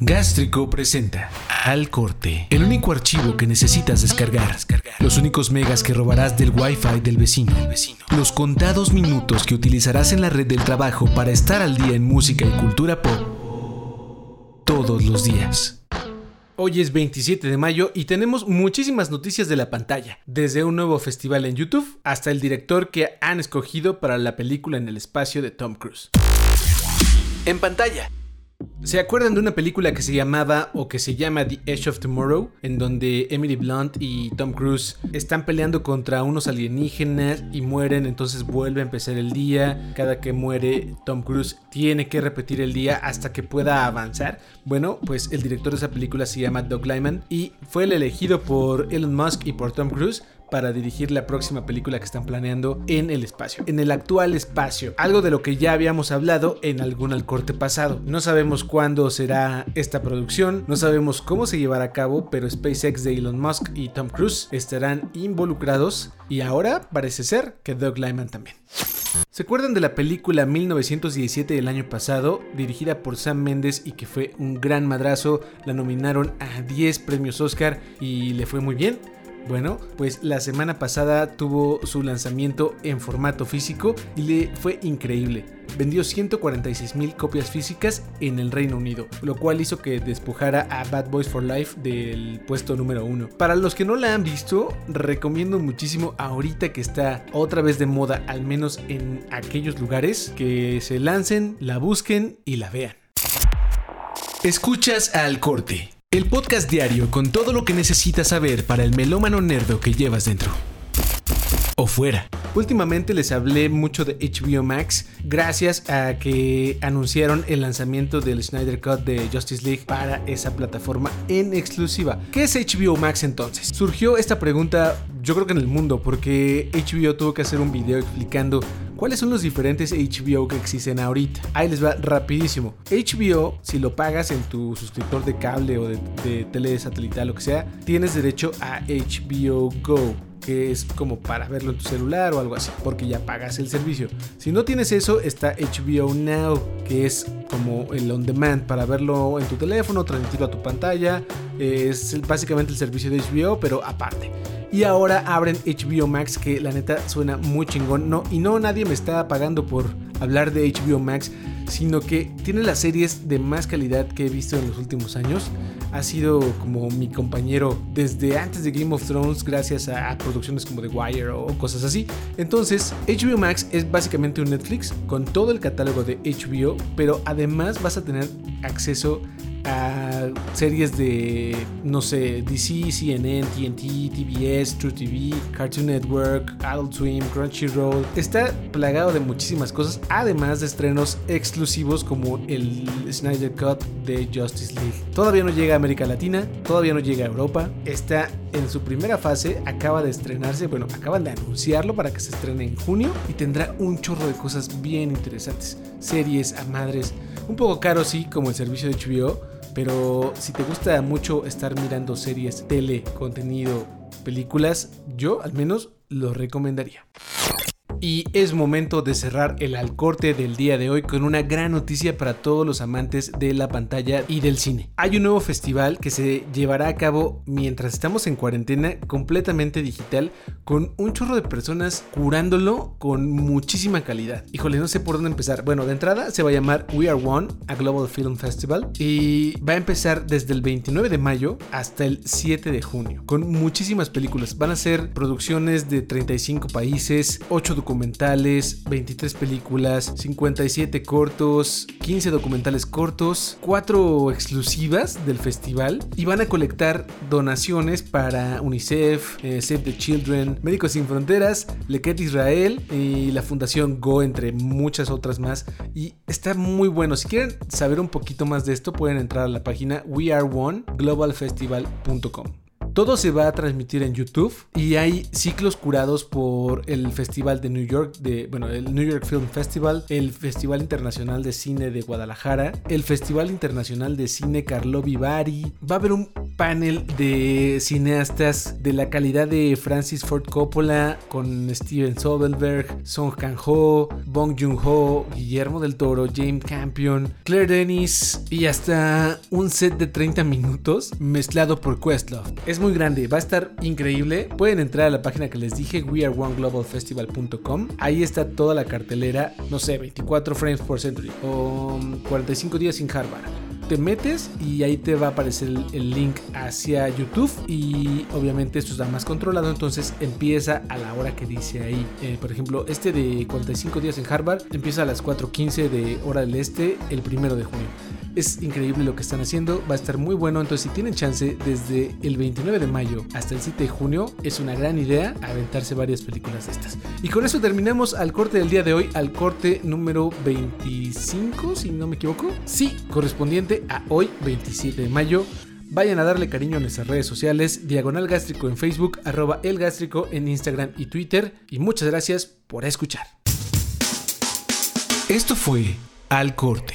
Gástrico presenta Al Corte, el único archivo que necesitas descargar, los únicos megas que robarás del wifi del vecino, los contados minutos que utilizarás en la red del trabajo para estar al día en música y cultura pop todos los días. Hoy es 27 de mayo y tenemos muchísimas noticias de la pantalla, desde un nuevo festival en YouTube hasta el director que han escogido para la película en el espacio de Tom Cruise. En pantalla, ¿Se acuerdan de una película que se llamaba o que se llama The Edge of Tomorrow? En donde Emily Blunt y Tom Cruise están peleando contra unos alienígenas y mueren, entonces vuelve a empezar el día. Cada que muere Tom Cruise tiene que repetir el día hasta que pueda avanzar. Bueno, pues el director de esa película se llama Doug Lyman y fue el elegido por Elon Musk y por Tom Cruise para dirigir la próxima película que están planeando en el espacio, en el actual espacio, algo de lo que ya habíamos hablado en algún corte pasado. No sabemos cuándo será esta producción, no sabemos cómo se llevará a cabo, pero SpaceX de Elon Musk y Tom Cruise estarán involucrados y ahora parece ser que Doug Lyman también. ¿Se acuerdan de la película 1917 del año pasado, dirigida por Sam Mendes y que fue un gran madrazo? La nominaron a 10 premios Oscar y le fue muy bien. Bueno, pues la semana pasada tuvo su lanzamiento en formato físico y le fue increíble. Vendió 146 mil copias físicas en el Reino Unido, lo cual hizo que despojara a Bad Boys for Life del puesto número uno. Para los que no la han visto, recomiendo muchísimo ahorita que está otra vez de moda, al menos en aquellos lugares, que se lancen, la busquen y la vean. Escuchas al corte el podcast diario con todo lo que necesitas saber para el melómano nerdo que llevas dentro. O fuera. Últimamente les hablé mucho de HBO Max gracias a que anunciaron el lanzamiento del Snyder Cut de Justice League para esa plataforma en exclusiva. ¿Qué es HBO Max entonces? Surgió esta pregunta yo creo que en el mundo porque HBO tuvo que hacer un video explicando cuáles son los diferentes HBO que existen ahorita. Ahí les va rapidísimo. HBO, si lo pagas en tu suscriptor de cable o de, de lo que sea, tienes derecho a HBO Go que es como para verlo en tu celular o algo así, porque ya pagas el servicio. Si no tienes eso, está HBO Now, que es como el on demand para verlo en tu teléfono, transmitirlo a tu pantalla. Es básicamente el servicio de HBO, pero aparte. Y ahora abren HBO Max, que la neta suena muy chingón. No, y no nadie me está pagando por hablar de HBO Max sino que tiene las series de más calidad que he visto en los últimos años. Ha sido como mi compañero desde antes de Game of Thrones, gracias a, producciones como The Wire o cosas así. Entonces, HBO Max es básicamente un Netflix con todo el catálogo de HBO, pero además vas a tener acceso a series de, no sé, DC, CNN, TNT, TBS, True TV, Cartoon Network, Adult Swim, Crunchyroll. Está plagado de muchísimas cosas, además de estrenos exclusivos como el Snyder Cut de Justice League. Todavía no llega a América Latina, todavía no llega a Europa. Está en su primera fase, acaba de estrenarse, bueno, acaban de anunciarlo para que se estrene en junio y tendrá un chorro de cosas bien interesantes. Series a madres, un poco caro sí, como el servicio de HBO, pero si te gusta mucho estar mirando series, tele, contenido, películas, yo al menos lo recomendaría. Y es momento de cerrar el alcorte del día de hoy con una gran noticia para todos los amantes de la pantalla y del cine. Hay un nuevo festival que se llevará a cabo mientras estamos en cuarentena completamente digital con un chorro de personas curándolo con muchísima calidad. Híjole, no sé por dónde empezar. Bueno, de entrada se va a llamar We Are One, a Global Film Festival y va a empezar desde el 29 de mayo hasta el 7 de junio con muchísimas películas. Van a ser producciones de 35 países, 8 documentales, 23 películas, 57 cortos, 15 documentales cortos, 4 exclusivas del festival y van a colectar donaciones para UNICEF, eh, Save the Children, Médicos Sin Fronteras, Leket Israel y la Fundación Go, entre muchas otras más. Y está muy bueno. Si quieren saber un poquito más de esto, pueden entrar a la página weareoneglobalfestival.com. Todo se va a transmitir en YouTube y hay ciclos curados por el Festival de New York, de, bueno, el New York Film Festival, el Festival Internacional de Cine de Guadalajara, el Festival Internacional de Cine Carlo Vivari. Va a haber un panel de cineastas de la calidad de Francis Ford Coppola con Steven Soderbergh, Song Kang-ho, Bong Joon-ho, Guillermo del Toro, James Campion, Claire Denis y hasta un set de 30 minutos mezclado por Questlove. Es muy grande, va a estar increíble. Pueden entrar a la página que les dije, weareoneglobalfestival.com. Ahí está toda la cartelera, no sé, 24 frames por century o 45 días sin Harvard te metes y ahí te va a aparecer el, link hacia YouTube y obviamente esto está más controlado, entonces empieza a la hora que dice ahí. Eh, por ejemplo, este de 45 días en Harvard empieza a las 4.15 de hora del este el primero de junio. Es increíble lo que están haciendo, va a estar muy bueno, entonces si tienen chance desde el 29 de mayo hasta el 7 de junio, es una gran idea aventarse varias películas de estas. Y con eso terminamos al corte del día de hoy, al corte número 25, si no me equivoco. Sí, correspondiente a hoy, 27 de mayo. Vayan a darle cariño a nuestras redes sociales, Diagonal Gástrico en Facebook, arroba El Gástrico en Instagram y Twitter. Y muchas gracias por escuchar. Esto fue Al Corte,